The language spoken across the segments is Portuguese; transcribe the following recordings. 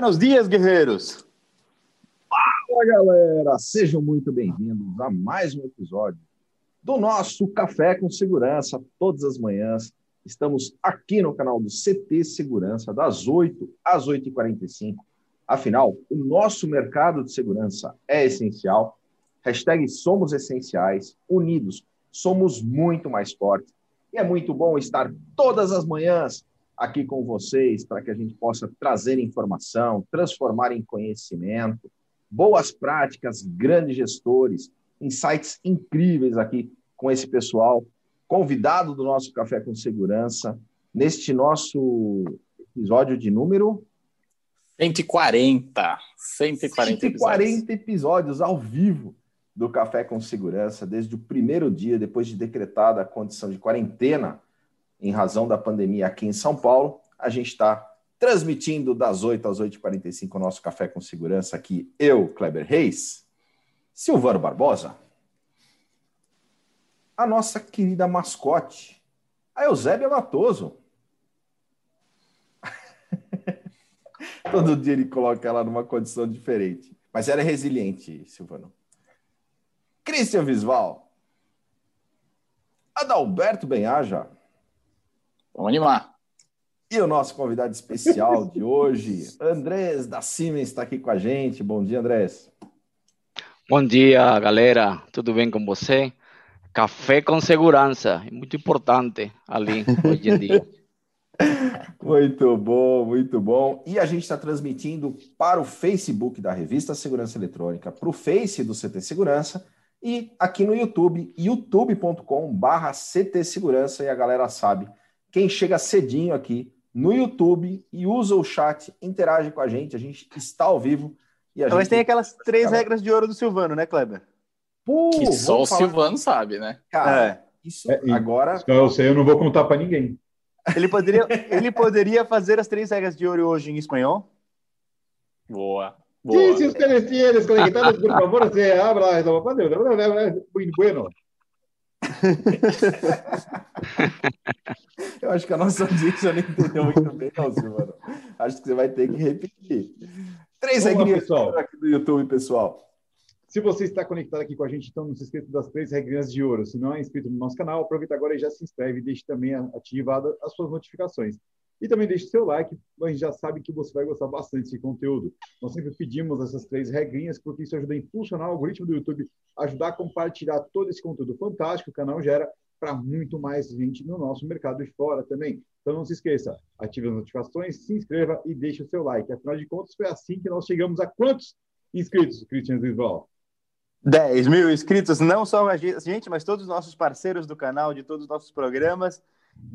Buenos dias, guerreiros! Fala, galera! Sejam muito bem-vindos a mais um episódio do nosso Café com Segurança, todas as manhãs. Estamos aqui no canal do CT Segurança, das 8 às 8h45. Afinal, o nosso mercado de segurança é essencial. Hashtag somos essenciais, unidos, somos muito mais fortes. E é muito bom estar todas as manhãs aqui com vocês para que a gente possa trazer informação, transformar em conhecimento, boas práticas, grandes gestores, insights incríveis aqui com esse pessoal convidado do nosso Café com Segurança, neste nosso episódio de número 140. 140, 140 episódios. episódios ao vivo do Café com Segurança, desde o primeiro dia, depois de decretada a condição de quarentena em razão da pandemia aqui em São Paulo, a gente está transmitindo das 8 às 8h45 o nosso Café com Segurança aqui, eu, Kleber Reis, Silvano Barbosa, a nossa querida mascote, a Eusébia Matoso. Todo dia ele coloca ela numa condição diferente. Mas ela é resiliente, Silvano. Christian Visval. Adalberto Benhaja. Vamos animar. E o nosso convidado especial de hoje, Andrés da Siemens, está aqui com a gente. Bom dia, Andrés. Bom dia, galera. Tudo bem com você? Café com segurança, é muito importante ali hoje em dia. Muito bom, muito bom. E a gente está transmitindo para o Facebook da Revista Segurança Eletrônica, para o Face do CT Segurança e aqui no YouTube, youtube.com/barra CT Segurança. E a galera sabe quem chega cedinho aqui no YouTube e usa o chat, interage com a gente, a gente está ao vivo. E a Mas gente... tem aquelas três Cara... regras de ouro do Silvano, né, Kleber? Pô, que só o falar... Silvano sabe, né? Cara, é. isso é, agora. Eu sei, eu não vou contar para ninguém. Ele poderia, ele poderia fazer as trem regras de ouro hoje em espanhol? Boa. Boa. Sí, si ustedes tienen desconectados, por favor, se abra. Muy bueno. Eu acho que a nossa audiência não entendeu muito bem, não, Silvano. Acho que você vai ter que repetir. Três regrinhas aqui do YouTube, pessoal. Se você está conectado aqui com a gente, então não se esqueça das três regrinhas de ouro. Se não é inscrito no nosso canal, aproveita agora e já se inscreve e deixe também ativada as suas notificações. E também deixe seu like, a gente já sabe que você vai gostar bastante desse conteúdo. Nós sempre pedimos essas três regrinhas, porque isso ajuda a impulsionar o algoritmo do YouTube, ajudar a compartilhar todo esse conteúdo fantástico que o canal gera para muito mais gente no nosso mercado de fora também. Então não se esqueça, ative as notificações, se inscreva e deixe o seu like. Afinal de contas, foi assim que nós chegamos a quantos inscritos, Cristian Zisval? 10 mil inscritos, não só a gente, mas todos os nossos parceiros do canal, de todos os nossos programas,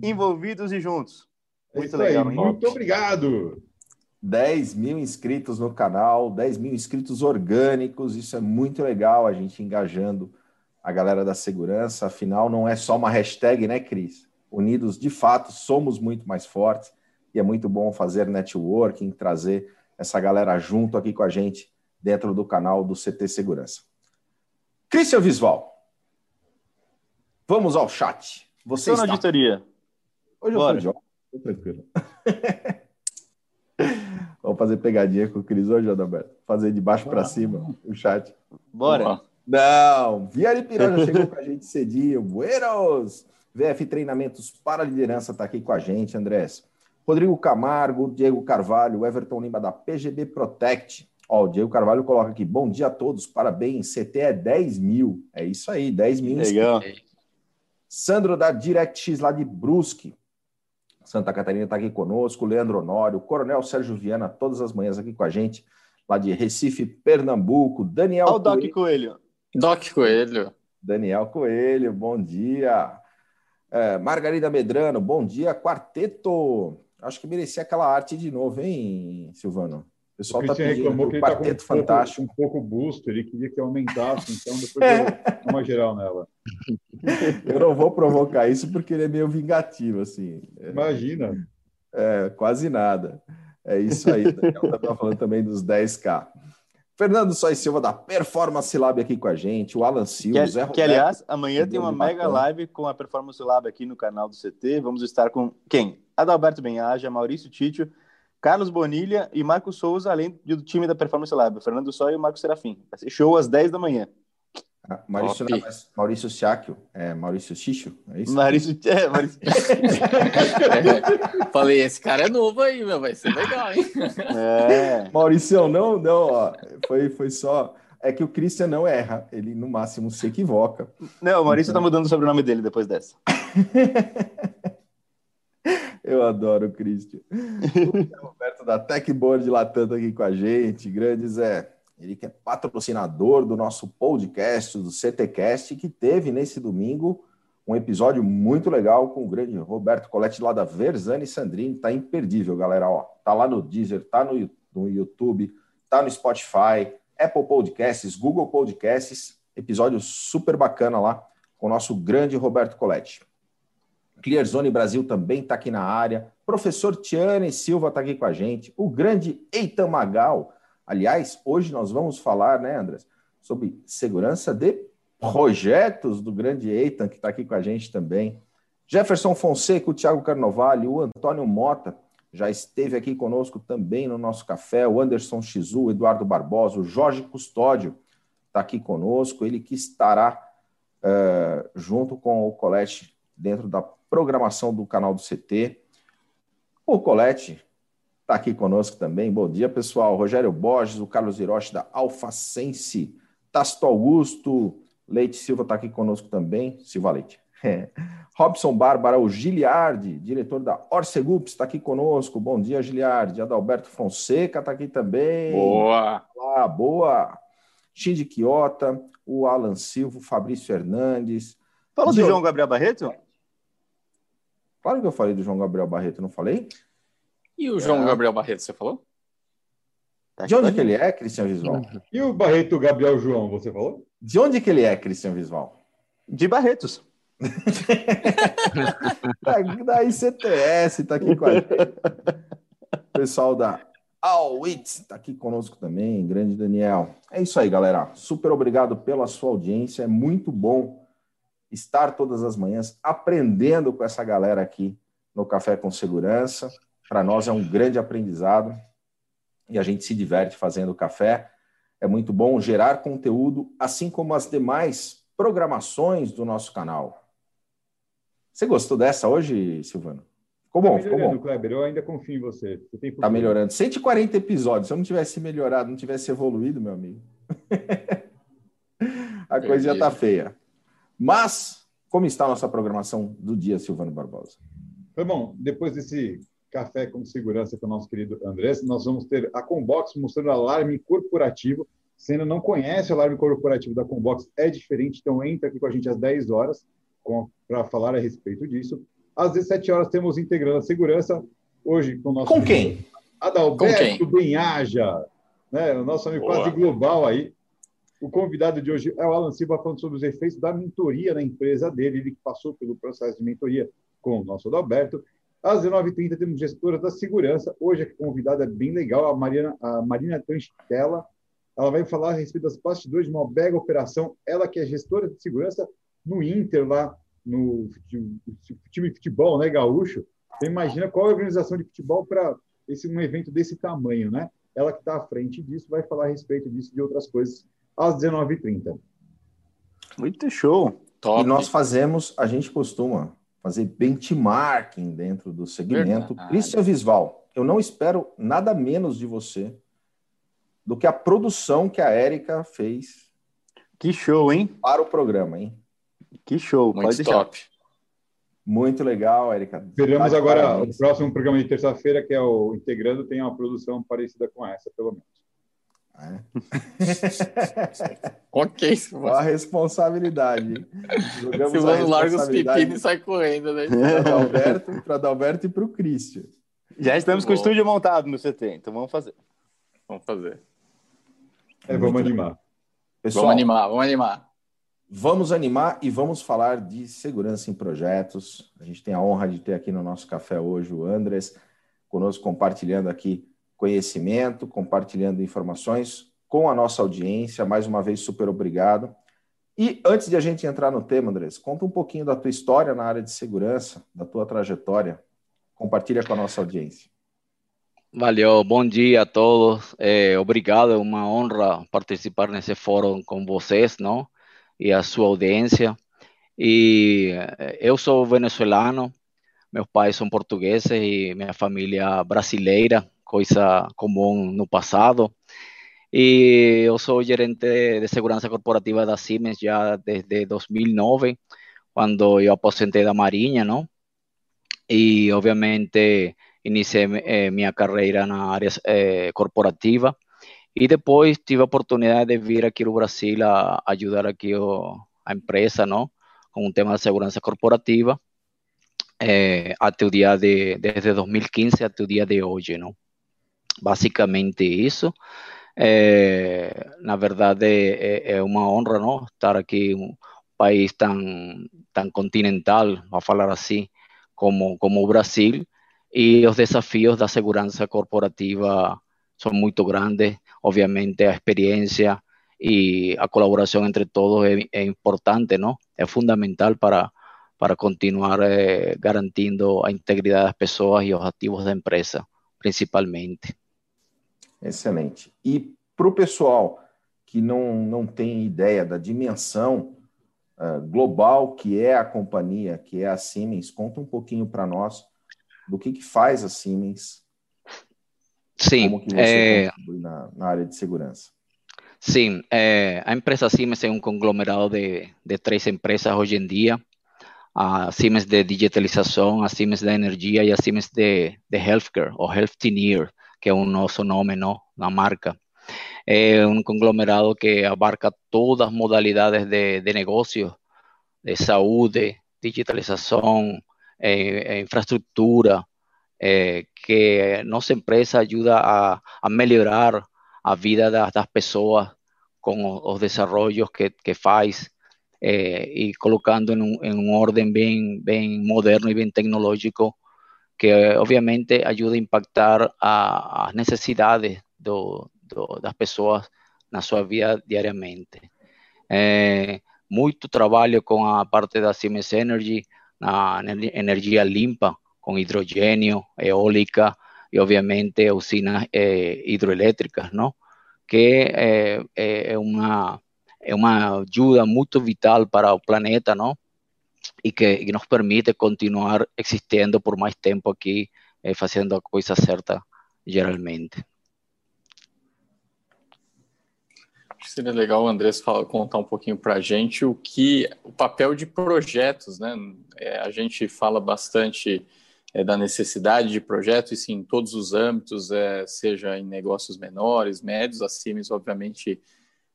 envolvidos e juntos. É muito legal. Aí, muito obrigado. 10 mil inscritos no canal, 10 mil inscritos orgânicos, isso é muito legal, a gente engajando a galera da segurança, afinal não é só uma hashtag, né, Cris? Unidos, de fato, somos muito mais fortes e é muito bom fazer networking, trazer essa galera junto aqui com a gente dentro do canal do CT Segurança. Cristian Visval, vamos ao chat. Você Estou está... na auditoria. Hoje Bora. eu tô Tô tranquilo. Vamos fazer pegadinha com o Cris hoje, Adalberto? Fazer de baixo para cima o chat. Bora. Não, Viari já chegou com a gente cedinho. Buenos! VF Treinamentos para Liderança está aqui com a gente, Andrés. Rodrigo Camargo, Diego Carvalho, Everton Lima da PGB Protect. Ó, o Diego Carvalho coloca aqui, bom dia a todos, parabéns, CT é 10 mil. É isso aí, 10 mil. Legal. Sandro da DirectX lá de Brusque. Santa Catarina está aqui conosco, Leandro Honório, Coronel Sérgio Viana, todas as manhãs aqui com a gente, lá de Recife, Pernambuco, Daniel Olha o Doc Coelho. Doc Coelho. Daniel Coelho, bom dia. É, Margarida Medrano, bom dia, quarteto. Acho que merecia aquela arte de novo, hein, Silvano? O pessoal está pedindo reclamou que ele tá com um fantástico. Pouco, um pouco busto, ele queria que aumentasse, então depois eu uma geral nela. Eu não vou provocar isso porque ele é meio vingativo, assim. Imagina. É, quase nada. É isso aí. Estava tá falando também dos 10K. Fernando Sois Silva da Performance Lab aqui com a gente, o Alan Silva, que, Zé Roberto, que aliás, amanhã tem uma mega live com a Performance Lab aqui no canal do CT. Vamos estar com quem? Adalberto Benhaja, Maurício Títio, Carlos Bonilha e Marco Souza, além do time da Performance Lab, o Fernando Só e o Marco Serafim. Vai ser show às 10 da manhã. Ah, Maurício, não, Maurício Siáquio, é Maurício Xixo, é isso? Maurício, é, Maurício... é, falei, esse cara é novo aí, meu, vai ser legal, hein? É. Maurício, não, não, ó, foi, foi só... É que o Christian não erra, ele no máximo se equivoca. Não, o Maurício então... tá mudando o sobrenome dele depois dessa. Eu adoro o Christian. O Roberto da Techboard Latam aqui com a gente. Grande Zé. Ele que é patrocinador do nosso podcast, do CTcast, que teve nesse domingo um episódio muito legal com o grande Roberto Coletti lá da Verzani Sandrini. Tá imperdível, galera. Ó, tá lá no Deezer, tá no, no YouTube, tá no Spotify, Apple Podcasts, Google Podcasts. Episódio super bacana lá com o nosso grande Roberto Coletti. Clearzone Brasil também está aqui na área. Professor Tiane Silva está aqui com a gente. O grande Eitan Magal. Aliás, hoje nós vamos falar, né, Andrés, sobre segurança de projetos do grande Eitan, que está aqui com a gente também. Jefferson Fonseca, o Thiago Carnovale, o Antônio Mota, já esteve aqui conosco também no nosso café, o Anderson Chizu, o Eduardo Barbosa, o Jorge Custódio está aqui conosco, ele que estará uh, junto com o Colete dentro da programação do canal do CT. O Colete está aqui conosco também. Bom dia, pessoal. Rogério Borges, o Carlos Hiroshi da Alfacense, Tasto Augusto, Leite Silva está aqui conosco também. Silva Leite. É. Robson Bárbara, o Giliardi, diretor da Orcegups, está aqui conosco. Bom dia, Giliardi. Adalberto Fonseca está aqui também. Boa! Olá, boa! Shindy Quiota, o Alan Silva, o Fabrício Fernandes. Falou do João Gabriel Barreto? Claro que eu falei do João Gabriel Barreto, não falei? E o João é. Gabriel Barreto, você falou? Tá de onde que ele é, Cristian Visual? E o Barreto Gabriel João, você falou? De onde que ele é, Cristian Visual? De Barretos. da, da ICTS, tá aqui com a gente. Pessoal da Alwitz tá aqui conosco também, grande Daniel. É isso aí, galera. Super obrigado pela sua audiência. É muito bom estar todas as manhãs aprendendo com essa galera aqui no Café com Segurança. Para nós é um grande aprendizado e a gente se diverte fazendo café. É muito bom gerar conteúdo, assim como as demais programações do nosso canal. Você gostou dessa hoje, Silvano? Ficou bom, tá ficou bom. Kleber, eu ainda confio em você. você tá melhorando. 140 episódios. Se eu não tivesse melhorado, não tivesse evoluído, meu amigo, a coisa já tá feia. Mas, como está a nossa programação do dia, Silvano Barbosa? Foi bom. Depois desse café com segurança com o nosso querido Andrés, nós vamos ter a Combox mostrando alarme corporativo. Se ainda não conhece o alarme corporativo da Combox, é diferente, então entra aqui com a gente às 10 horas para falar a respeito disso. Às 17 horas temos integrando a segurança, hoje com o nosso... Com quem? Adalberto Benhaja, né? o nosso amigo Boa. quase global aí, o convidado de hoje é o Alan Silva, falando sobre os efeitos da mentoria na empresa dele, ele que passou pelo processo de mentoria com o nosso Adalberto. Às 19h30 temos gestora da segurança. Hoje a convidada é bem legal, a, Mariana, a Marina Tanchitella. Ela vai falar a respeito das bastidores de uma mega operação. Ela que é gestora de segurança no Inter, lá no time de futebol, né, gaúcho. Você imagina qual é a organização de futebol para esse um evento desse tamanho, né? Ela que está à frente disso vai falar a respeito disso e de outras coisas às 19h30. Muito show. Top. E nós fazemos, a gente costuma fazer benchmarking dentro do segmento. Verdade. Christian Visval, eu não espero nada menos de você do que a produção que a Érica fez. Que show, hein? Para o programa, hein? Que show, Muito pode top. Muito legal, Érica. Esperamos agora parabéns. o próximo programa de terça-feira, que é o Integrando, tem uma produção parecida com essa, pelo menos. É. ok, a responsabilidade. Jogamos Silvano larga os pepinos e sai correndo, né? Para Adalberto e para o Cristian. Já estamos com o estúdio montado no CT, então vamos fazer. Vamos fazer. É, vamos animar. Pessoal, vamos animar, vamos animar. Vamos animar e vamos falar de segurança em projetos. A gente tem a honra de ter aqui no nosso café hoje o Andres conosco compartilhando aqui conhecimento, compartilhando informações com a nossa audiência. Mais uma vez, super obrigado. E antes de a gente entrar no tema, Andrés, conta um pouquinho da tua história na área de segurança, da tua trajetória. Compartilha com a nossa audiência. Valeu, bom dia a todos. É, obrigado, é uma honra participar nesse fórum com vocês, não? E a sua audiência. E eh, eu sou venezuelano, meus pais são portugueses e minha família brasileira, coisa comum no passado. E eu sou gerente de segurança corporativa da Siemens já desde 2009, quando eu aposentei da Marinha, não? E, obviamente, iniciei eh, minha carreira na área eh, corporativa. E depois tive a oportunidade de vir aqui no Brasil a ajudar aqui o, a empresa, não? Com um tema de segurança corporativa. É, até o de, desde 2015 até o dia de hoje, não? Basicamente isso. É, na verdade, é, é, uma honra, não? Estar aqui um país tão, tão continental, a falar assim, como, como Brasil, e os desafios da segurança corporativa são muito grandes. Obviamente, a experiência e a colaboração entre todos é, é importante, não? É fundamental para para continuar eh, garantindo a integridade das pessoas e os ativos da empresa, principalmente. Excelente. E para o pessoal que não, não tem ideia da dimensão uh, global que é a companhia, que é a Siemens, conta um pouquinho para nós do que, que faz a Siemens. Sim. Como que você é... na, na área de segurança. Sim, é, a empresa Siemens é um conglomerado de, de três empresas hoje em dia a Siemens de digitalização, a Siemens da energia e a Siemens de, de healthcare, ou Healthineer, que é o nosso nome, não, na marca. É um conglomerado que abarca todas as modalidades de, de de saúde, digitalização, é, infraestrutura, é, que nossa empresa ajuda a, a melhorar a vida das, das pessoas com os desenvolvimentos que, que faz eh, y colocando en un, en un, orden bien, bien moderno y bien tecnológico que obviamente ayuda a impactar a, a necesidades do, do, das pessoas na sua vida diariamente. É, muito trabalho com a parte da Siemens Energy, na energia limpa, com hidrogênio, eólica e, obviamente, usinas é, hidroelétricas, não? que é, é uma é uma ajuda muito vital para o planeta, não? E que, que nos permite continuar existindo por mais tempo aqui, eh, fazendo a coisa certa, geralmente. Seria legal o Andrés falar, contar um pouquinho para a gente o que o papel de projetos, né? É, a gente fala bastante é, da necessidade de projetos, e sim, em todos os âmbitos, é, seja em negócios menores, médios, a Siemens, obviamente,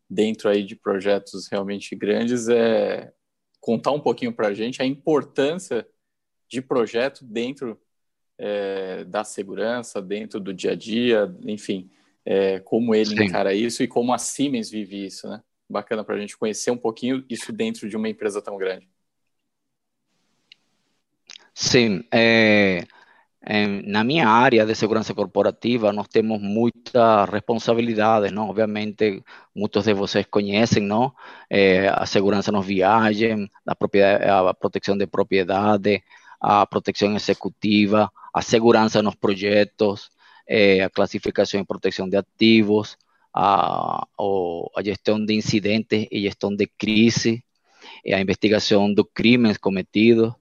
dentro aí de projetos realmente grandes é contar um pouquinho para a gente a importância de projeto dentro é, da segurança, dentro do dia a dia, enfim, é, como ele Sim. encara isso e como a Siemens vive isso, né? Bacana para a gente conhecer um pouquinho isso dentro de uma empresa tão grande. Sim, é, na minha área de segurança corporativa, nós temos muitas responsabilidades, não? Obviamente, muitos de vocês conhecem, não? É, a segurança nos viagens, a, a proteção de propriedade, a proteção executiva, a segurança nos projetos, é, a classificação e proteção de ativos, a, a de incidentes e gestão de crise, a investigação dos crimes cometidos,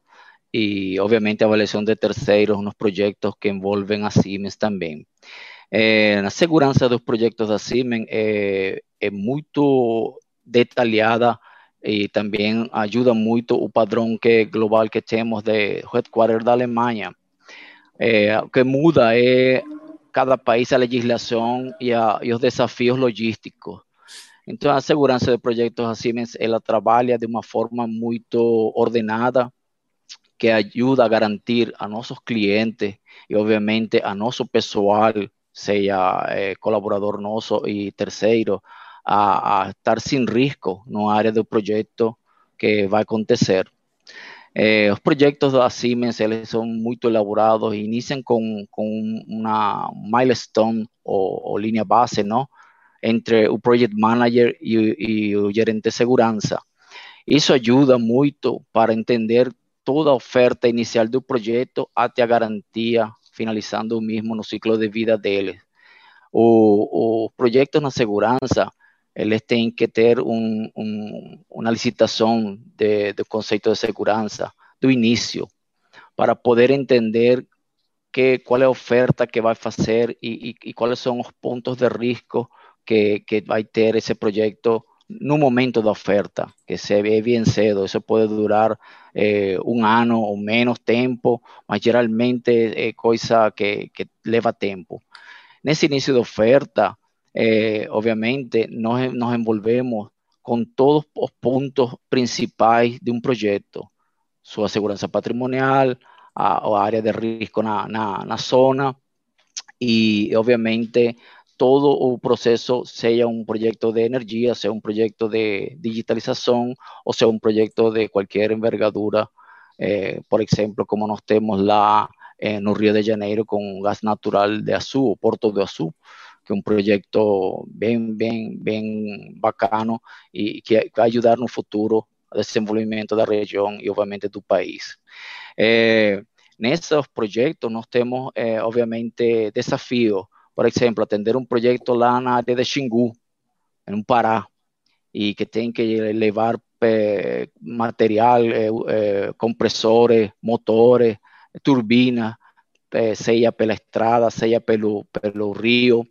y obviamente avaliação de terceiros nos projetos que envolvem a Siemens também. É, a segurança dos projetos da Siemens é, é muito detalhada e também ajuda muito o padrão que global que temos de headquarter da Alemanha. É, o que muda é cada país a legislação e, a, e os desafios logísticos. Então, a segurança de projetos da Siemens ela trabalha de uma forma muito ordenada, que ajuda a garantir a nossos clientes e, obviamente, a nosso pessoal, seja eh, colaborador nosso e terceiro, a, a, estar sem risco na área do projeto que vai acontecer. Eh, os projetos da Siemens eles são muito elaborados, iniciam com, com uma milestone ou, ou linha base, não? entre o project manager e, e o gerente de segurança. Isso ajuda muito para entender toda oferta inicial do projeto até a garantia finalizando o mesmo ciclo de vida deles. Os projetos na segurança, eles têm que ter um, um, uma licitação de, do conceito de segurança do início, para poder entender que, qual é a oferta que vai fazer e, e, e quais são os pontos de risco que, que vai ter esse projeto no momento da oferta, que se ve bien cedo, eso puede durar eh, un año o menos tiempo, mas geralmente é coisa que, que leva tempo. Nesse início de oferta, eh, obviamente, nós nos envolvemos com todos os pontos principais de um projeto, sua segurança patrimonial, a, a área de risco na, na, na zona e, obviamente, todo o processo, seja um projeto de energia, seja um projeto de digitalização ou seja um projeto de qualquer envergadura, eh, por exemplo, como nós temos lá eh, no Rio de Janeiro com gás natural de Açu, o Porto do Açu, que é um projeto bem, bem, bem bacano e que vai ajudar no futuro o desenvolvimento da região e, obviamente, do país. Eh, nesses projetos, nós temos, eh, obviamente, desafios, por exemplo, atender um projeto lá na área de Xingu, no Pará, e que tem que levar é, material, é, compressores, motores, turbinas, seja pela estrada, seja pelo, pelo rio,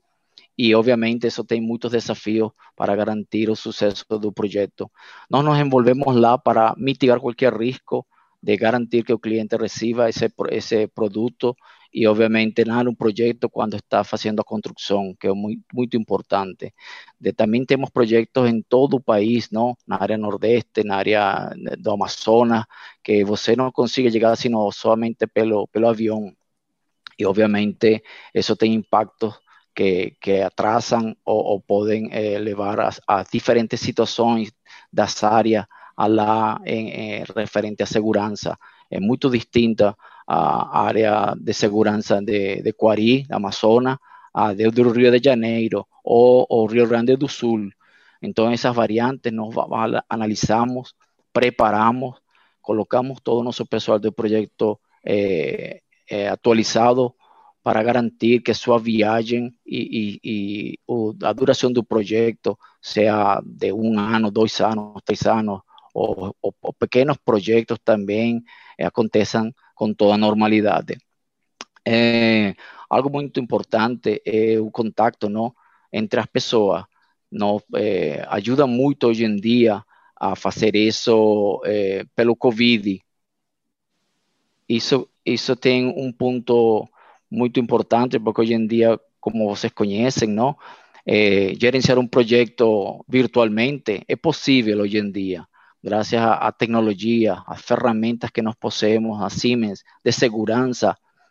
e obviamente isso tem muitos desafios para garantir o sucesso do projeto. Nós nos envolvemos lá para mitigar qualquer risco de garantir que o cliente receba esse, esse produto y obviamente nada un proyecto cuando está haciendo construcción, que es muy, muy importante. De, también tenemos proyectos en todo el país, ¿no? En área nordeste, en área do Amazonas, que você no consigue llegar sino solamente pelo, pelo avión. Y obviamente eso tiene impactos que, que atrasan o, o pueden eh, llevar a, a, diferentes situaciones das áreas a la en, eh, referente a segurança. É muito distinta a área de segurança de, de Quari, Amazonas, a de, do Rio de Janeiro ou o Rio Grande do Sul. Então, essas variantes nós analisamos, preparamos, colocamos todo o nosso pessoal do projeto eh, eh, atualizado para garantir que sua viagem e, e, e o, a duração do projeto seja de um ano, dois anos, três anos, ou, ou, ou pequenos projetos também eh, aconteçam com toda normalidade. É, algo muito importante é o contato não, entre as pessoas. Não, é, ajuda muito hoje em dia a fazer isso é, pelo Covid. Isso, isso tem um ponto muito importante, porque hoje em dia, como vocês conhecem, não, é, gerenciar um projeto virtualmente é possível hoje em dia gracias a, a, tecnología, a ferramentas que nos poseemos, a Siemens, de seguridad,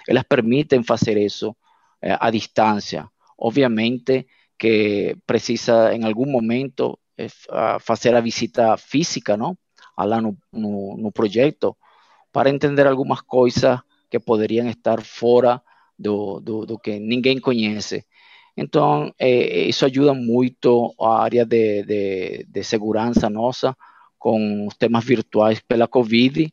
ellas permiten hacer eso eh, a distancia. Obviamente que precisa en algún momento eh, hacer a visita física, ¿no? A la no, no, no proyecto, para entender algunas cosas que podrían estar fuera de lo que ninguém conoce. Entonces, eh, eh eso ayuda mucho a área de, de, de seguridad nossa, com os temas virtuais pela Covid.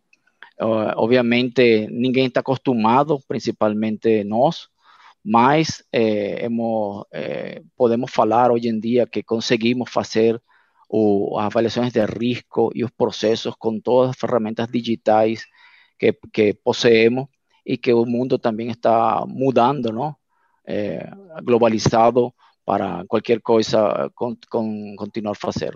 Obviamente, ninguém está acostumado, principalmente nós, mas eh, hemos, eh, podemos falar hoje em dia que conseguimos fazer o, as avaliações de risco e os processos com todas as ferramentas digitais que, que possuímos e que o mundo também está mudando, não? Eh, globalizado para qualquer coisa con, con, continuar a fazer.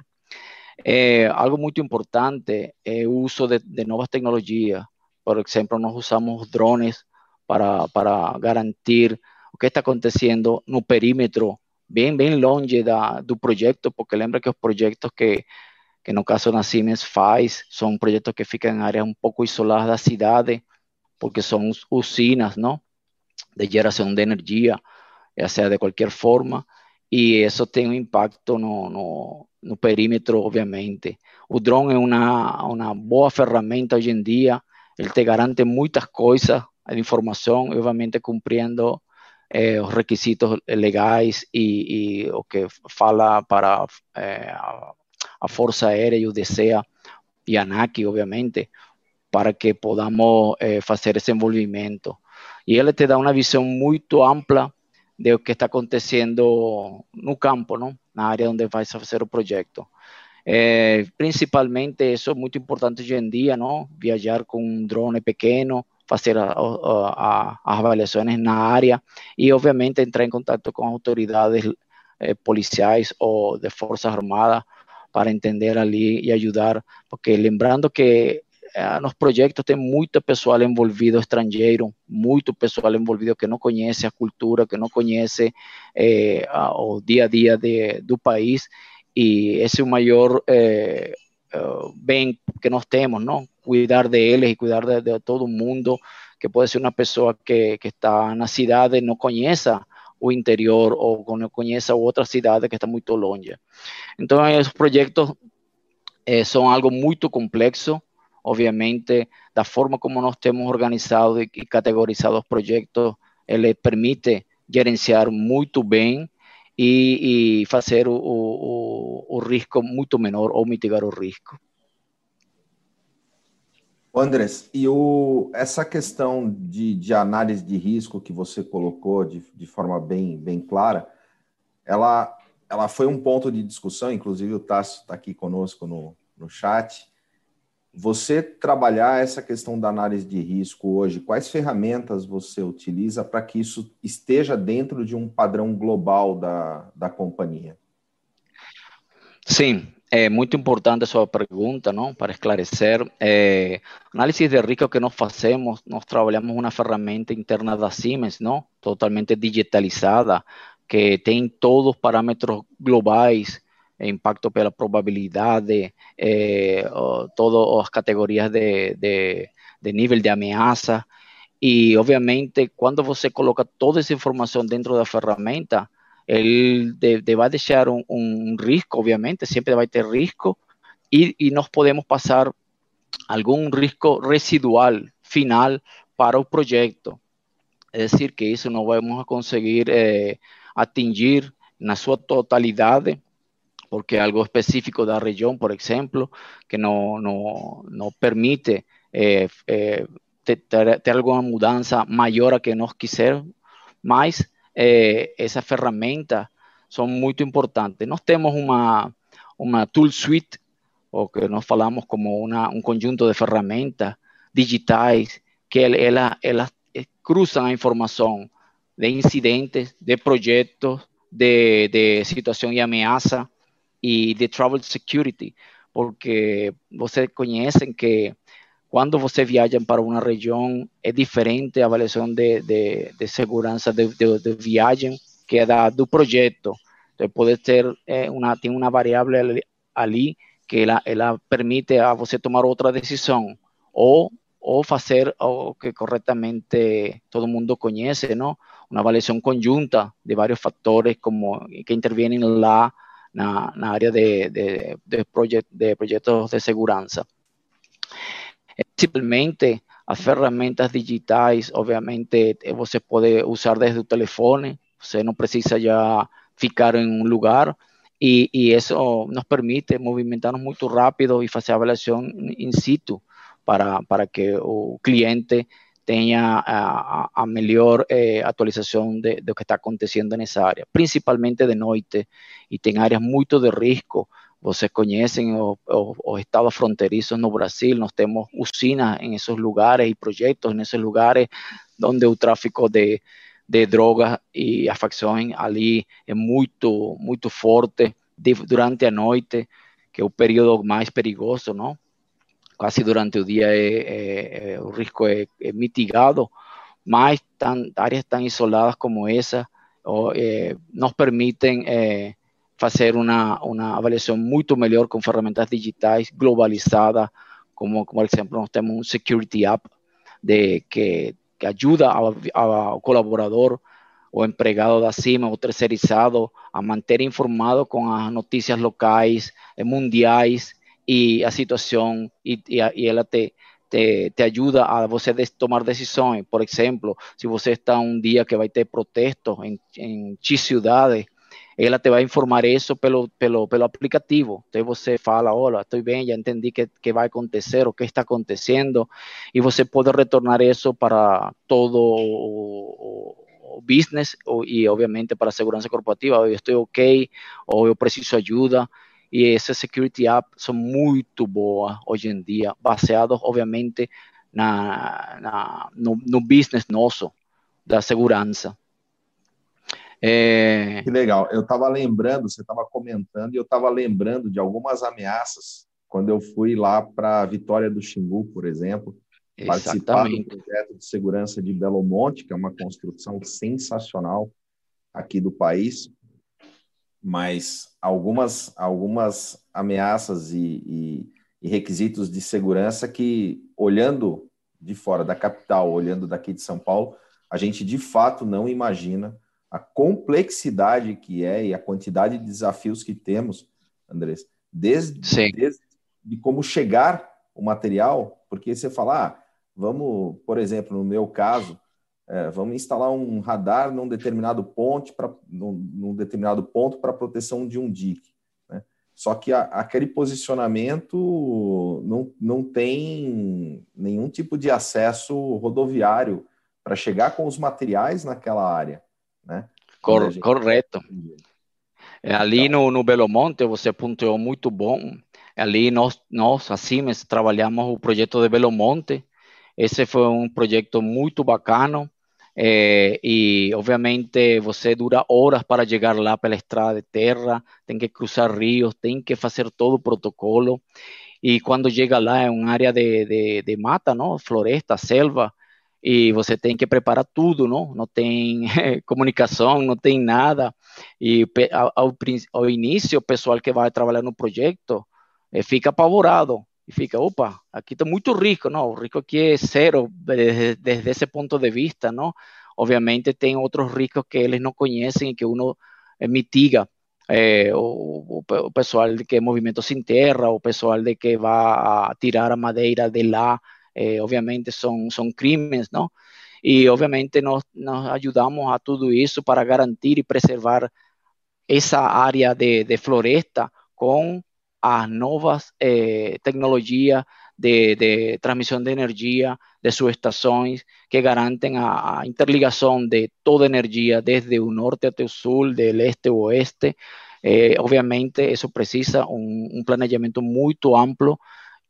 Eh, algo muito importante o uso de, de, novas tecnologias. Por exemplo, nós usamos drones para, para garantir o que está acontecendo no perímetro, bem, bem longe da, do projeto, porque lembra que os projetos que, que no caso da Siemens faz, são projetos que ficam em áreas um pouco isoladas da cidade, porque são usinas, não? De geração de energia, seja de qualquer forma, e isso tem um impacto no, no no perímetro, obviamente. O drone é uma, uma boa ferramenta hoje em dia, ele te garante muitas coisas, a informação, obviamente cumprindo eh, os requisitos legais e, e, o que fala para eh, a, Força Aérea e o DCEA e a ANAC, obviamente, para que podamos eh, fazer esse envolvimento. e ele te dá uma visão muito ampla de o que está acontecendo no campo, não? na área onde vai fazer o projeto. É, principalmente, isso é muito importante hoje em dia, não? viajar com um drone pequeno, fazer a, a, as avaliações na área e, obviamente, entrar em contato com autoridades eh, policiais ou de Forças Armadas para entender ali e ajudar, porque lembrando que eh, nos projetos tem muito pessoal envolvido estrangeiro, muito pessoal envolvido que não conhece a cultura, que não conhece eh, o dia a dia de, do país, e esse é o maior eh, bem que nós temos, não? Cuidar de eles e cuidar de, de todo mundo, que pode ser uma pessoa que, que está na cidade e não conheça o interior ou não conheça outra cidade que está muito longe. Então, os projetos eh, são algo muito complexo, obviamente, da forma como nós temos organizado e categorizado os projetos, ele permite gerenciar muito bem e, fazer o, risco muito menor ou mitigar o risco. Andrés, e o, essa questão de, de, análise de risco que você colocou de, de forma bem, bem clara, ela, ela foi um ponto de discussão, inclusive o Tássio está aqui conosco no, no chat, você trabalhar essa questão da análise de risco hoje, quais ferramentas você utiliza para que isso esteja dentro de um padrão global da, da companhia? Sim, é muito importante a sua pergunta, não? Para esclarecer, é, análise de risco que nós fazemos, nós trabalhamos uma ferramenta interna da Siemens, não? Totalmente digitalizada, que tem todos os parâmetros globais impacto pela probabilidade, eh, todas as categorias de, de, de, nível de ameaça. E, obviamente, quando você coloca toda essa informação dentro da ferramenta, ele de, de vai deixar um, um, risco, obviamente, sempre vai ter risco, e, e nós podemos passar algum risco residual final para o projeto. É decir, que isso não vamos conseguir eh, atingir na sua totalidade porque algo específico da región, por ejemplo, que no, no, no permite eh, eh, ter, alguma mudança maior a que nós quisermos, mas eh, essas ferramentas são muito importantes. Nós temos uma, uma tool suite, o que nós falamos como uma, um conjunto de ferramentas digitais, que elas, elas cruzam a informação de incidentes, de projetos, de, de situação e ameaça, e de travel security, porque vocês conhecem que quando você viaja para uma região é diferente a avaliação de, de, de segurança de, de, de, viagem que da, do projeto. Então, pode ter é, uma, tem uma ali, que ela, ela permite a você tomar outra decisão ou ou fazer o que corretamente todo mundo conhece, não? Uma avaliação conjunta de vários fatores como que intervienen lá na, na área de, de, de, de projetos de segurança. Principalmente as ferramentas digitais, obviamente, você pode usar desde o telefone, você não precisa já ficar em um lugar, e, e isso nos permite movimentarnos muito rápido e fazer avaliação in situ para, para que o cliente tenha a, a melhor eh, atualização do que está acontecendo nessa área, principalmente de noite, e tem áreas muito de risco. Vocês conhecem os estados fronterizos no Brasil, nós temos usinas em esses lugares e projetos nesses lugares onde o tráfico de, de drogas e as facções ali é muito, muito forte de, durante a noite, que é o período mais perigoso, não? Quase durante o dia é, é, o mitigado, mas tan, áreas tão isoladas como essa ou, eh, nos permitem eh, fazer uma, uma avaliação muito melhor com ferramentas digitais globalizadas, como, por exemplo, nós temos um Security App de, que, que ajuda ao, ao colaborador o empregado da CIMA, o terceirizado, a manter informado com as notícias locais, mundiais, e a situação e, e, e ela te, te, te, ajuda a você tomar decisões. Por exemplo, se você está um dia que vai ter protestos em, em X cidades, ela te vai informar isso pelo, pelo, pelo aplicativo. Então você fala, olha, estou bem, já entendi que, que vai acontecer, o que está acontecendo, e você pode retornar isso para todo o, o business e, obviamente, para a segurança corporativa. Eu estou ok, ou eu preciso ajuda. E essas security apps são muito boas hoje em dia, baseados, obviamente, na, na no, no business nosso da segurança. É... Que legal. Eu estava lembrando, você estava comentando, e eu estava lembrando de algumas ameaças quando eu fui lá para a Vitória do Xingu, por exemplo, participar do projeto de segurança de Belo Monte, que é uma construção sensacional aqui do país, mas algumas, algumas ameaças e, e, e requisitos de segurança que, olhando de fora da capital, olhando daqui de São Paulo, a gente de fato não imagina a complexidade que é e a quantidade de desafios que temos, Andrés, desde, desde de como chegar o material, porque você fala, ah, vamos, por exemplo, no meu caso, é, vamos instalar um radar num determinado ponto para num, num, determinado ponto para proteção de um dique. Né? Só que a, aquele posicionamento não, não tem nenhum tipo de acesso rodoviário para chegar com os materiais naquela área. Né? Cor, correto. É, ali então, no, no Belo Monte, você pontuou muito bom. Ali nós, nós, a Siemens, trabalhamos o projeto de Belo Monte. Esse foi um projeto muito bacana. É, e, obviamente, você dura horas para chegar lá pela estrada de terra, tem que cruzar rios, tem que fazer todo o protocolo. E quando chega lá, é uma área de, de, de mata, não? floresta, selva, e você tem que preparar tudo, não? Não tem comunicação, não tem nada. E ao, ao, início, o pessoal que vai trabalhar no projeto eh, fica apavorado e fica, opa, aqui está muito rico, não? O rico aqui é zero desde, desde esse ponto de vista, não? Obviamente tem outros ricos que eles não conhecem e que uno eh, mitiga. Eh, o, o, pessoal que é movimento sem terra, o pessoal de que vai a tirar a madeira de lá eh, obviamente son, son crímenes, ¿no? Y obviamente nos, nos, ayudamos a todo eso para garantir y preservar esa área de, de floresta con las nuevas eh, de, de, transmisión de energía de subestaciones que garanten a, a, interligación de toda energía desde un norte hasta el sur, del este a oeste. Eh, obviamente eso precisa un, un planeamiento muy amplio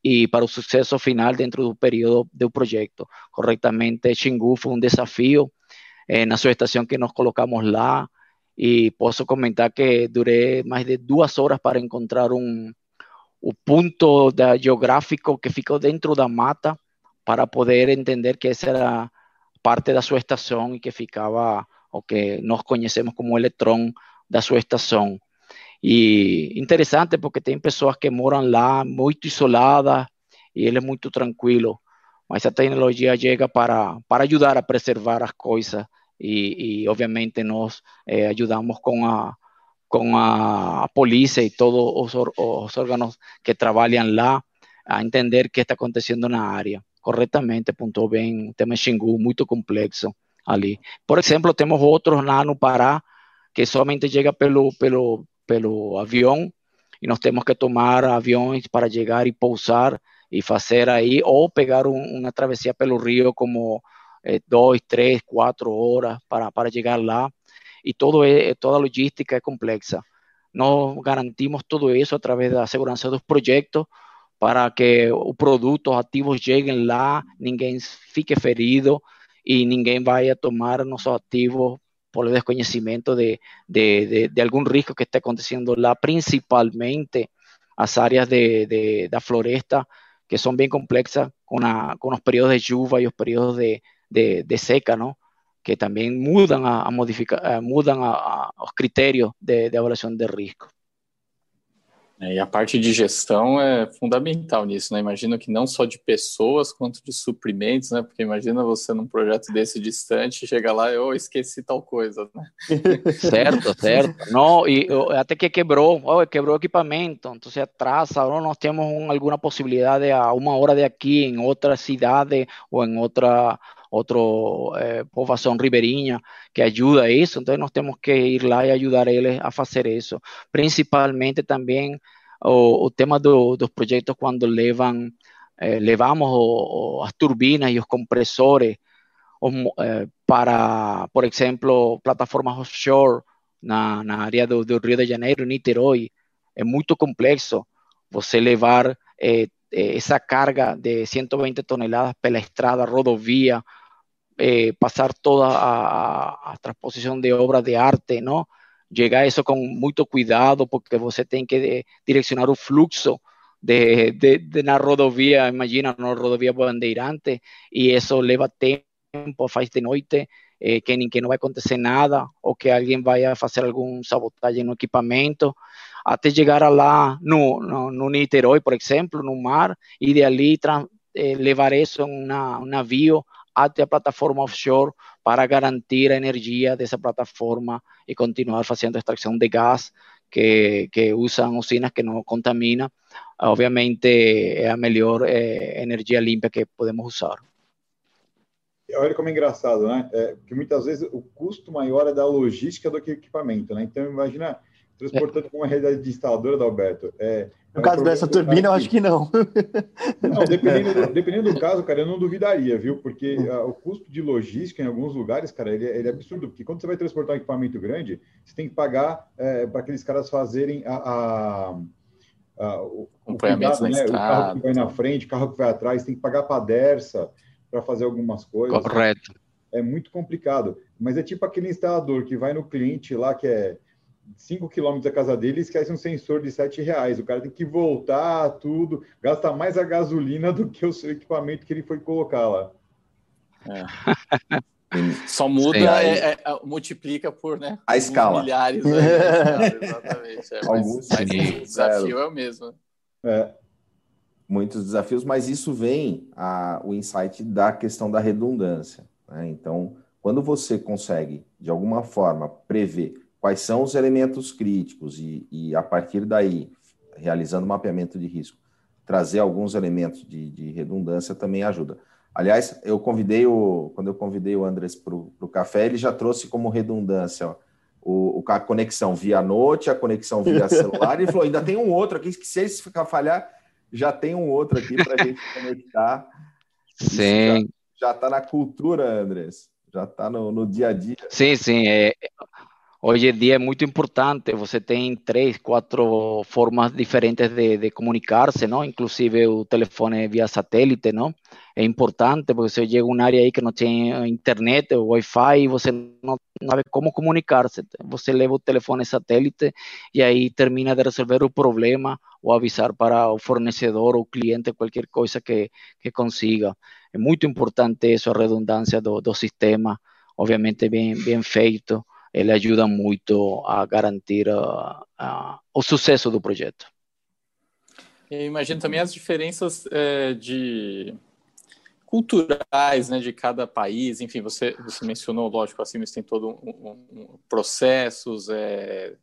e para o sucesso final dentro do período do projeto. Corretamente, Xingu foi um desafio eh, na sua estação que nós colocamos lá e posso comentar que durei mais de duas horas para encontrar um o ponto da, geográfico que ficou dentro da mata para poder entender que essa era parte da sua estação e que ficava o que nós conhecemos como o eletrão da sua estação. E interessante porque tem pessoas que moram lá muito isoladas e ele é muito tranquilo. Mas a tecnologia chega para, para ajudar a preservar as coisas e, e obviamente nós eh, ajudamos com a com a polícia e todos os, os órgãos que trabalham lá a entender o que está acontecendo na área. Corretamente, pontuou bem, o tema Xingu, muito complexo ali. Por exemplo, temos outros lá no Pará que somente chega pelo, pelo, pelo avião e nós temos que tomar aviões para chegar e pousar e fazer aí, ou pegar um, uma travessia pelo rio como eh, dos, tres, cuatro horas para, para llegar lá. Y todo es, eh, toda logística es compleja. Nos garantimos todo eso a través de la seguridad de los proyectos para que los productos activos lleguen lá, ninguém fique ferido y ninguém vaya a tomar nuestros activos por el desconocimiento de, de, de, de algún riesgo que esté aconteciendo lá, principalmente las áreas de, la floresta que son bien complejas con, con, los periodos de lluvia y los periodos de, de, seca, ¿no? que también mudan a, modificar, mudan a, a, los criterios de, evaluación de riesgo. É, e a parte de gestão é fundamental nisso, né? Imagino que não só de pessoas quanto de suprimentos, né? Porque imagina você num projeto desse distante, chega lá e eu oh, esqueci tal coisa, né? Certo, certo. Não, e até que quebrou, oh, quebrou o equipamento, então se atrasa, ou nós temos um, alguma possibilidade a uma hora de aqui, em outra cidade ou em outra outro é, povoação ribeirinha que ajuda isso, então nós temos que ir lá ajudar eles a fazer isso. Principalmente também o, tema do, dos projetos quando levam, eh, levamos o, o, as turbinas e os compressores eh, para, por exemplo, plataformas offshore na, na área do, do, Rio de Janeiro, Niterói. É muito complexo você levar eh, essa carga de 120 toneladas pela estrada, rodovia, eh, pasar toda a, transposición de obras de arte, ¿no? Llega a eso con mucho cuidado porque você tem que de, direccionar un fluxo de, de, de una rodovia, imagina, una rodovia bandeirante y eso lleva tiempo, faz de noche, eh, que, que no va a acontecer nada o que alguien vaya a hacer algún sabotaje en un equipamiento, hasta llegar a lá no, no, no Niterói, por ejemplo, no mar y de allí eh, llevar eso en un navío até a plataforma offshore para garantir a energia dessa plataforma e continuar fazendo extração de gás que, que usam usinas que não contamina. Obviamente é a melhor é, energia limpa que podemos usar. Olha como é engraçado, né? É, que muitas vezes o custo maior é da logística do que o equipamento, né? Então imagina transportando é. com uma realidade de instaladora, Alberto. É, no é caso dessa turbina, eu acho que não. Não, dependendo, do, dependendo do caso, cara, eu não duvidaria, viu? Porque a, o custo de logística em alguns lugares, cara, ele, ele, é absurdo. Porque quando você vai transportar um equipamento grande, você tem que pagar é, para aqueles caras fazerem a, a, a o, cuidado, né? o carro que vai na frente, o carro que vai atrás, tem que pagar para a DERSA para fazer algumas coisas. Correto. É muito complicado. Mas é tipo aquele instalador que vai no cliente lá, que é 5 quilômetros da casa dele e esquece um sensor de 7 reais. O cara tem que voltar tudo, gasta mais a gasolina do que o seu equipamento que ele foi colocar lá. É. Só muda, é, é, é, multiplica por né, a escala. Milhares. Aí, né? exatamente. É, Alguns mas, mas o desafio é o mesmo. É. Muitos desafios, mas isso vem a, o insight da questão da redundância. Né? Então, quando você consegue, de alguma forma, prever quais são os elementos críticos e, e a partir daí, realizando mapeamento de risco, trazer alguns elementos de, de redundância também ajuda. Aliás, eu convidei o, quando eu convidei o Andrés para o café, ele já trouxe como redundância ó, o, a conexão via note, a conexão via celular, e falou: ainda tem um outro aqui, que se esse ficar falhar, já tem um outro aqui para a gente conectar. Sim. Já está na cultura, Andrés. Já está no, no dia a dia. Sim, sim. É, Hoje em dia é muito importante, você tem três, quatro formas diferentes de, de comunicar-se? Inclusive o telefone via satélite, não? É importante porque você chega a uma área aí que não tem internet ou Wi-Fi e você não sabe como comunicar-se. Você leva o telefone satélite e aí termina de resolver o problema ou avisar para o fornecedor ou cliente qualquer coisa que, que consiga. É muito importante isso, a redundância do, do sistema, obviamente bem, bem feito ele ajuda muito a garantir uh, o sucesso do projeto. Eu imagino também as diferenças é, de culturais, né, de cada país. Enfim, você você mencionou, lógico, assim, mas tem todo um, um processos, é,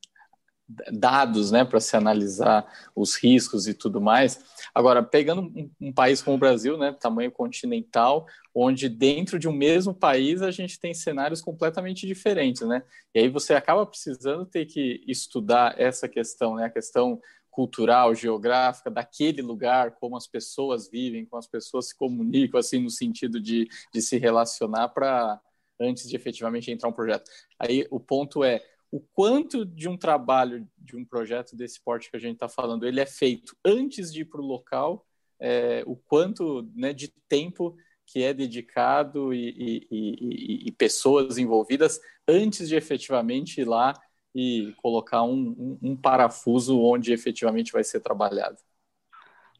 dados, né, para se analisar os riscos e tudo mais. Agora, pegando um, um, país como o Brasil, né, tamanho continental, onde dentro de um mesmo país a gente tem cenários completamente diferentes, né? E aí você acaba precisando ter que estudar essa questão, né, a questão cultural, geográfica daquele lugar, como as pessoas vivem, como as pessoas se comunicam, assim, no sentido de, de se relacionar para antes de efetivamente entrar um projeto. Aí o ponto é o quanto de um trabalho, de um projeto desse porte que a gente está falando, ele é feito antes de ir para o local, é, o quanto né, de tempo que é dedicado e, e, e, e, pessoas envolvidas antes de efetivamente ir lá e colocar um, um, um parafuso onde efetivamente vai ser trabalhado.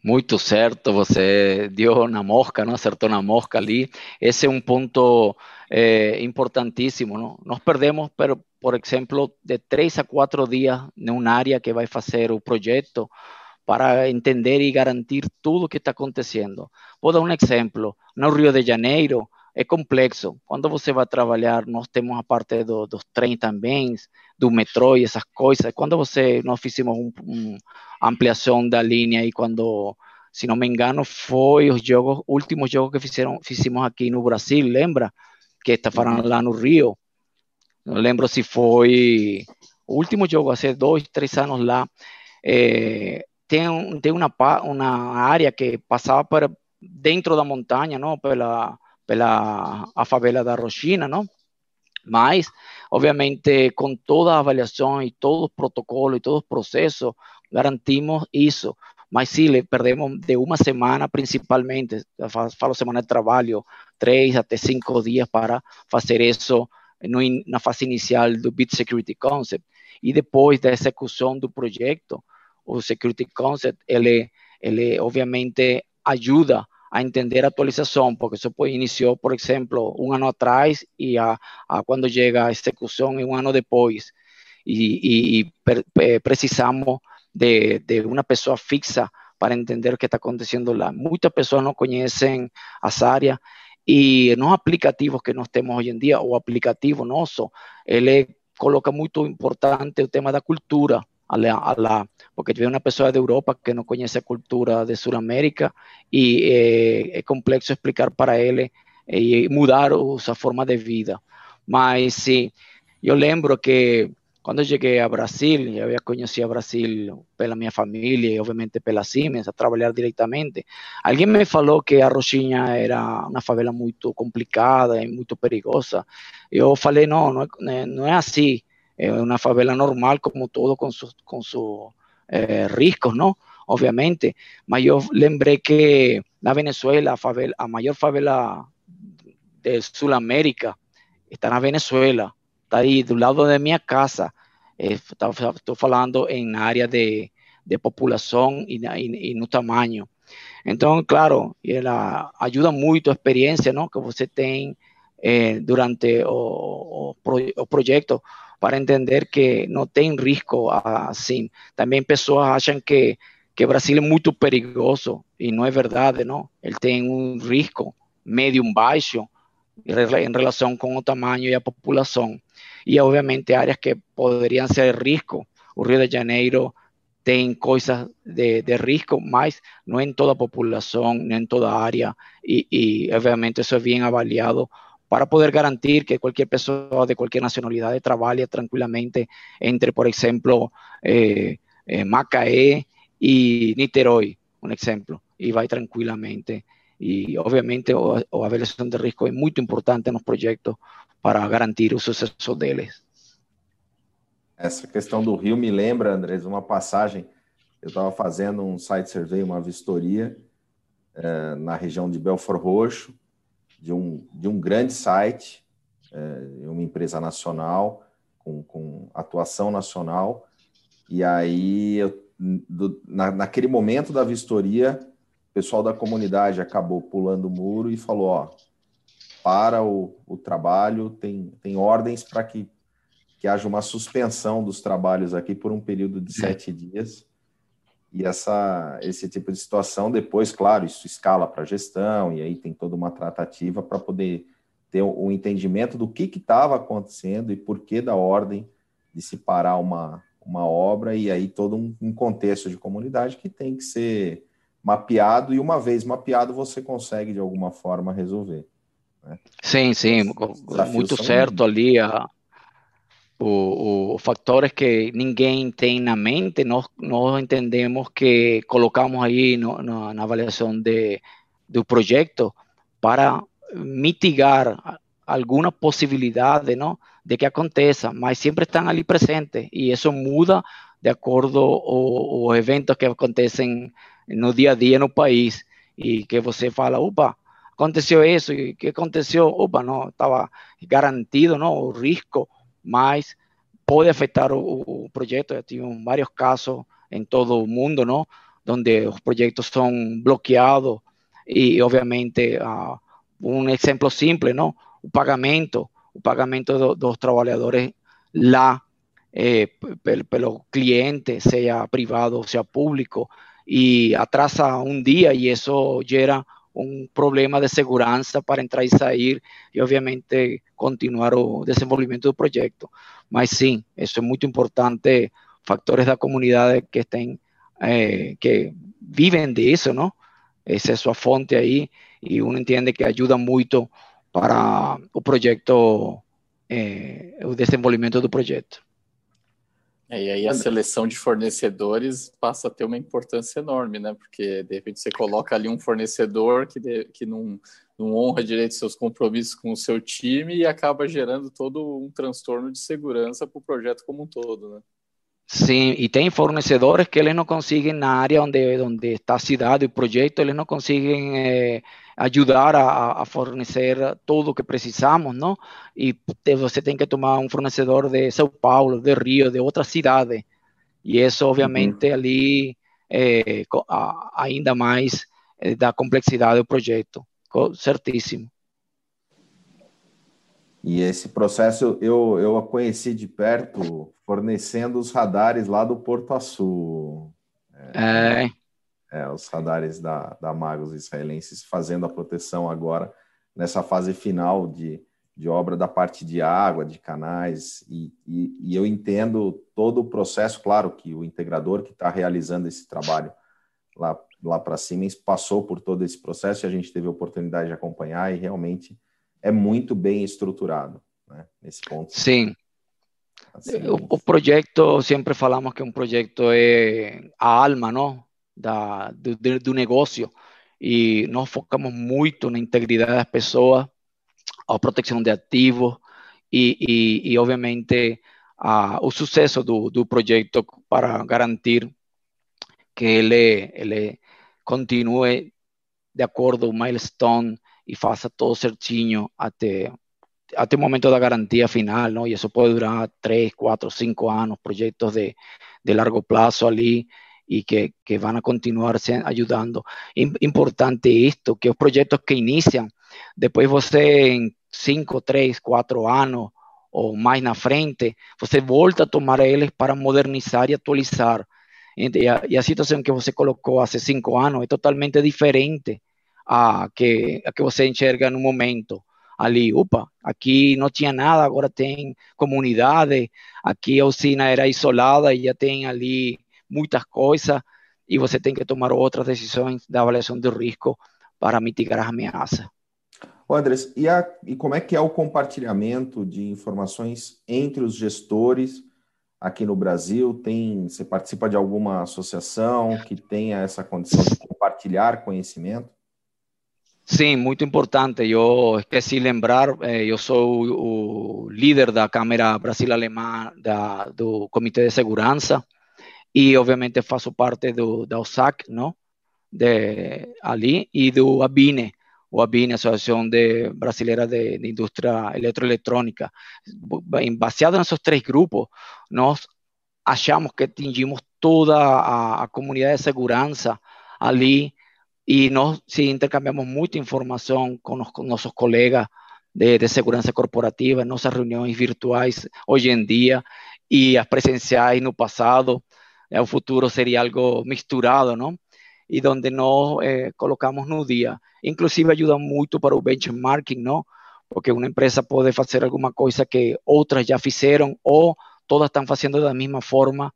Muito certo, você deu na mosca, não acertou na mosca ali. Esse é um ponto é, importantíssimo. Não? Nós perdemos, por, por exemplo, de três a quatro dias numa área que vai fazer o projeto para entender e garantir tudo o que está acontecendo. Vou dar um exemplo. No Rio de Janeiro, é complexo. Quando você vai trabalhar, nós temos a parte do, dos trens também, do metrô e essas coisas. Quando você, nós fizemos uma um ampliação da linha e quando se não me engano, foi os jogos, últimos jogos que fizeram, fizemos aqui no Brasil, lembra? Que estavam lá no Rio. Não lembro se foi o último jogo, há dois, três anos lá. É, tem, tem uma, uma área que passava para dentro da montanha, não? Pela, pela a favela da Rochina, não? Mas, obviamente, com toda a avaliação e todos os protocolos e todos os processos, garantimos isso. Mas sim, perdemos de uma semana principalmente, falo semana de trabalho, três até cinco dias para fazer isso no, na fase inicial do Bit Security Concept. E depois da execução do projeto, o Security Concept, ele, ele obviamente ajuda a entender a atualização, porque isso iniciou, por exemplo, um ano atrás e a, a quando chega a execução é um ano depois. E, e, e precisamos de, de, uma pessoa fixa para entender o que está acontecendo lá. Muitas pessoas não conhecem as áreas e nos aplicativos que nós temos hoje em dia, o aplicativo nosso, ele coloca muito importante o tema da cultura, a la, a la, porque tiene una persona de Europa que no conoce cultura de Sudamérica y eh, es complejo explicar para él y mudar su forma de vida. Mas sí, yo lembro que cuando llegué a Brasil, yo había conocido a Brasil pues, pela minha família e obviamente pues, pela Siemens, a trabalhar diretamente. Alguém me falou que a Roxinha era uma favela muito complicada e muito perigosa. Eu falei, não, não é, não é assim. É uma favela normal, como todo, com seus com su, eh, riscos, não? Obviamente. Mas eu lembrei que na Venezuela, a, favela, a maior favela de Sudamérica está na Venezuela, está aí do lado da minha casa. Eh, estoy hablando en área de, de población y, y, y, no tamaño. Entonces, claro, ela ayuda mucho experiencia, ¿no? Que usted tiene eh, durante o, o, pro, o para entender que no tem risco assim. Também pessoas acham que, que Brasil é muito perigoso e não é verdade, não. Ele tem um risco médio baixo em relação com o tamanho e a população. E, obviamente, áreas que poderiam ser risco. O Rio de Janeiro tem coisas de, de risco, mas não em toda a população, nem em toda área. E, e, obviamente, isso é bem avaliado para poder garantir que cualquier persona de cualquier nacionalidad trabaje tranquilamente entre, por ejemplo, eh, eh, Macaé y Niterói, un ejemplo, y va tranquilamente. Y obviamente o, o avaliación de riesgo es muy importante en los proyectos para garantir o sucesso deles. Essa questão do Rio me lembra, Andrés, uma passagem. Eu estava fazendo um site survey, uma vistoria eh, na região de Belfort Roxo, de um, de um grande site, é, uma empresa nacional, com, com atuação nacional, e aí, eu, do, na, naquele momento da vistoria, pessoal da comunidade acabou pulando o muro e falou: ó, para o, o trabalho, tem, tem ordens para que, que haja uma suspensão dos trabalhos aqui por um período de sete dias. E essa, esse tipo de situação, depois, claro, isso escala para a gestão, e aí tem toda uma tratativa para poder ter o um entendimento do que estava acontecendo e por que da ordem de se parar uma, uma obra, e aí todo um, um contexto de comunidade que tem que ser mapeado, e uma vez mapeado, você consegue, de alguma forma, resolver. Né? Sim, sim, muito certo ali a, o, o, factores que ninguém tem na mente, nós, nós entendemos que colocamos aí no, no, na avaliação de, do projeto para mitigar alguma possibilidade não, de que aconteça, mas sempre estão ali presentes e isso muda de acordo aos eventos que acontecem no dia a dia no país e que você fala, opa, aconteceu isso, e que aconteceu, opa, não, estava garantido não, o risco mas pode afectar o, o projeto. Tivemos vários casos em todo o mundo, não? Onde os projetos são bloqueados e, obviamente, uh, um exemplo simples, não? O pagamento, o pagamento do, dos trabalhadores lá eh, pelo, cliente, seja privado, seja público, e atrasa um dia e isso gera um problema de segurança para entrar e sair e, obviamente, continuar o desenvolvimento do projeto. Mas sim, isso é muito importante, factores da comunidade que estén, eh, que vivem disso, não? esa es su fuente ahí y uno entiende que ayuda mucho para o projeto, é, o desenvolvimento do projeto. É, e aí a seleção de fornecedores passa a ter uma importância enorme, né? Porque de repente você coloca ali um fornecedor que, de, que não, não honra direito seus compromissos com o seu time e acaba gerando todo um transtorno de segurança para o projeto como um todo, né? Sim, e tem fornecedores que eles não conseguem na área onde, onde está a cidade, o projeto, eles não conseguem eh, ajudar a, a, fornecer tudo o que precisamos, não? E você tem que tomar um fornecedor de São Paulo, de Rio, de outra cidade. E isso, obviamente, uhum. ali é, ainda mais é, da complexidade do projeto. Certíssimo. E esse processo eu, eu a conheci de perto, fornecendo os radares lá do Porto Açu. É, é. é os radares da, da Magos israelenses fazendo a proteção agora nessa fase final de, de obra da parte de água, de canais, e, e, e eu entendo todo o processo, claro que o integrador que está realizando esse trabalho lá, lá para Siemens passou por todo esse processo e a gente teve a oportunidade de acompanhar e realmente é muito bem estruturado, né, nesse ponto. Sim. Assim, o, o, projeto, sempre falamos que um projeto é a alma, não? Da, do, do negócio. E nós focamos muito na integridade das pessoas, a proteção de ativos e, e, e obviamente, a, o sucesso do, do projeto para garantir que ele, ele continue de acordo ao milestone y faça todo certinho até, até o momento da garantia final, ¿no? Y eso puede durar 3, 4, 5 años, proyectos de, de largo plazo ali y que, que van a continuar ayudando. Importante esto, que los proyectos que inician, después você en 5, 3, 4 años ou mais na frente, você volta a tomar eles para modernizar e atualizar. E a, e a situação que você colocou há cinco anos é totalmente diferente a que, a que você enxerga no momento ali, opa, aqui não tinha nada, agora tem comunidade, aqui a usina era isolada e já tem ali muitas coisas e você tem que tomar outras decisões da avaliação do risco para mitigar as ameaças. Ô Andrés, e, e como é que é o compartilhamento de informações entre os gestores aqui no Brasil? Tem, você participa de alguma associação que tenha essa condição de compartilhar conhecimento? Sim, muito importante. Eu esqueci de lembrar, eh, eu sou o líder da Câmara Brasil-Alemã do Comitê de Segurança e, obviamente, faço parte do, da OSAC, não? De, ali, e do ABINE, o ABINE, Associação de Brasileira de, de Indústria Eletroeletrônica. Baseado nesses três grupos, nós achamos que atingimos toda a, a comunidade de segurança ali y nos sí, intercambiamos mucha información con, los, con nuestros colegas de, de, segurança corporativa, nossas reuniões virtuais hoje em dia e as presenciais no passado. É, o futuro seria algo misturado, não? E onde nós eh, colocamos no dia. Inclusive ajuda muito para o benchmarking, não? Porque uma empresa pode fazer alguma coisa que outras já fizeram ou todas estão fazendo da mesma forma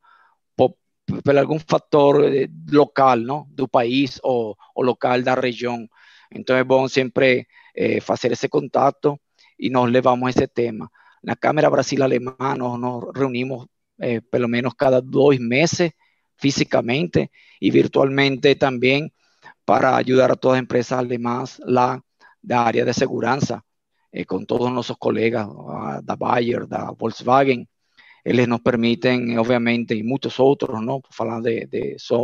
por algún factor eh, local, ¿no? Do país o, o local da región. Entonces, vamos siempre eh, hacer ese contacto y nos levamos ese tema. La Cámara Brasil-Alemana nos, nos, reunimos eh, por lo menos cada dos meses físicamente y virtualmente también para ayudar a todas las empresas alemanas la, la área de seguridad eh, con todos nuestros colegas, ah, da Bayer, da Volkswagen, eles nos permitem, obviamente, e muitos outros, não, por falar de, de só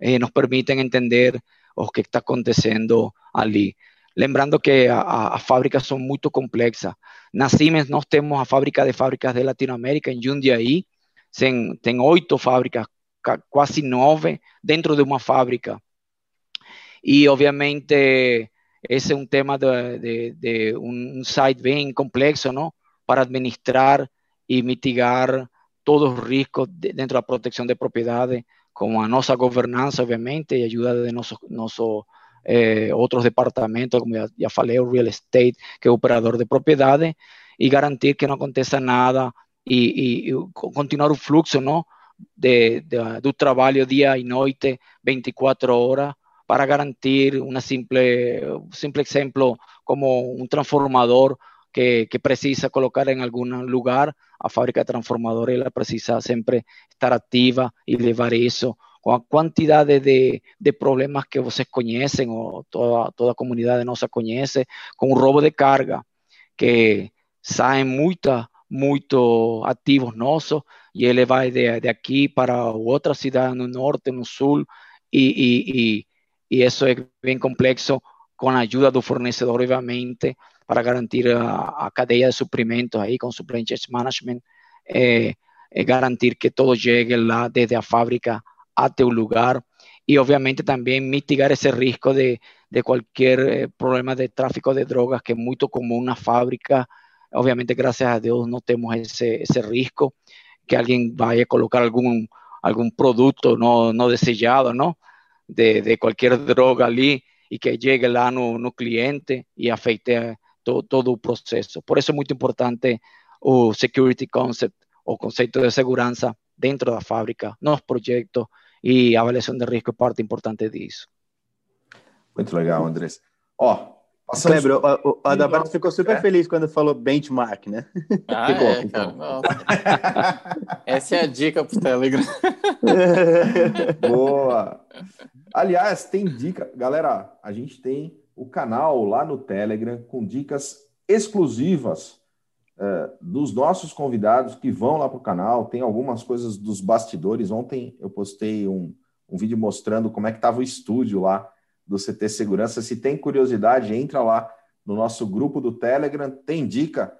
eh, nos permitem entender o que está acontecendo ali. Lembrando que as fábricas são muito complexas. Na Siemens nós a fábrica de fábricas de Latinoamérica em Jundiaí, tem, tem oito fábricas, quase nove, dentro de uma fábrica. E, obviamente, esse é um tema de, de, de site bem complexo, não? Para administrar e mitigar todos os riscos dentro da proteção de propriedade, como a nossa governança, obviamente, e ajuda de nosso, nosso eh, departamentos, como já, já, falei, real estate, que é o operador de propriedade, e garantir que não aconteça nada e, e, e continuar o fluxo não? De, de, do trabalho dia e 24 horas, para garantir uma simples, um simples exemplo, como um transformador que, que precisa colocar em algum lugar, a fábrica ela precisa sempre estar ativa e levar isso com a quantidade de, de problemas que vocês conhecem, ou toda, toda a comunidade nossa conhece, com o roubo de carga, que saem muita, muito ativos nossos, e ele vai de, de aqui para outra cidade no norte, no sul, e, e, e, e isso é bem complexo, com a ajuda do fornecedor, obviamente, para garantir a, a cadeia de suprimentos ahí con supply chain management, eh, eh, garantir que todo llegue la, desde la fábrica a tu lugar y obviamente también mitigar ese riesgo de, de cualquier eh, problema de tráfico de drogas que es muy común en una fábrica. Obviamente, gracias a Dios no tenemos ese, ese riesgo que alguien vaya a colocar algún, algún producto no, no deseado, ¿no? De, de, cualquier droga allí y que llegue el ano no cliente y afecte to, todo o processo. Por isso é muito importante o security concept, o conceito de segurança dentro da fábrica, nos projetos e a avaliação de risco é parte importante disso. Muito legal, Andrés. Ó, Passamos... Kleber, o, o Adalberto ficou super é? feliz quando falou benchmark, né? Ah, ficou, é, ficou. Essa é a dica pro Telegram. Boa! Aliás, tem dica. Galera, a gente tem o canal lá no Telegram com dicas exclusivas é, dos nossos convidados que vão lá para o canal. Tem algumas coisas dos bastidores. Ontem eu postei um, um vídeo mostrando como é que estava o estúdio lá do CT Segurança. Se tem curiosidade, entra lá no nosso grupo do Telegram. Tem dica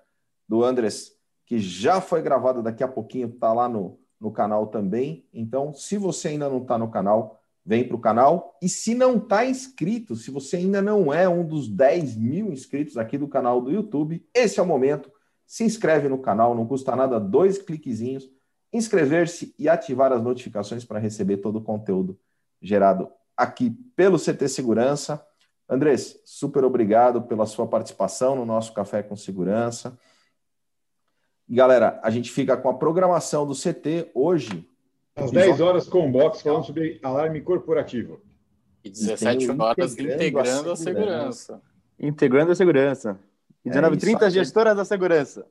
do Andres que já foi gravada daqui a pouquinho, está lá no, no canal também. Então, se você ainda não está no canal, vem para o canal. E se não está inscrito, se você ainda não é um dos 10 mil inscritos aqui do canal do YouTube, esse é o momento. Se inscreve no canal, não custa nada, dois cliquezinhos, inscrever-se e ativar as notificações para receber todo o conteúdo gerado aqui pelo CT Segurança. Andrés, super obrigado pela sua participação no nosso Café com Segurança. Galera, a gente fica com a programação do CT hoje, às 10 horas com o box falando sobre alarme corporativo. E 17 horas integrando, a, segurança. a segurança. Integrando a segurança. E 19h30, é gestora da segurança.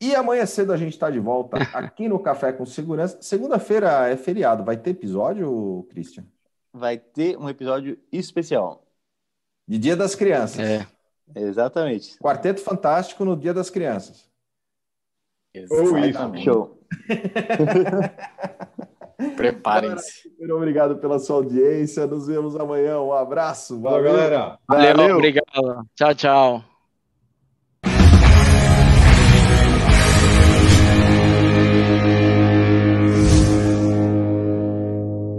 E amanhã cedo a gente está de volta aqui no Café com Segurança. Segunda-feira é feriado. Vai ter episódio, Christian? Vai ter um episódio especial. De Dia das Crianças. É, exatamente. Quarteto Fantástico no Dia das Crianças. Exatamente. Show. Preparem-se. Muito obrigado pela sua audiência. Nos vemos amanhã. Um abraço. Valeu, Valeu galera. Valeu, Valeu. obrigado. Tchau, tchau.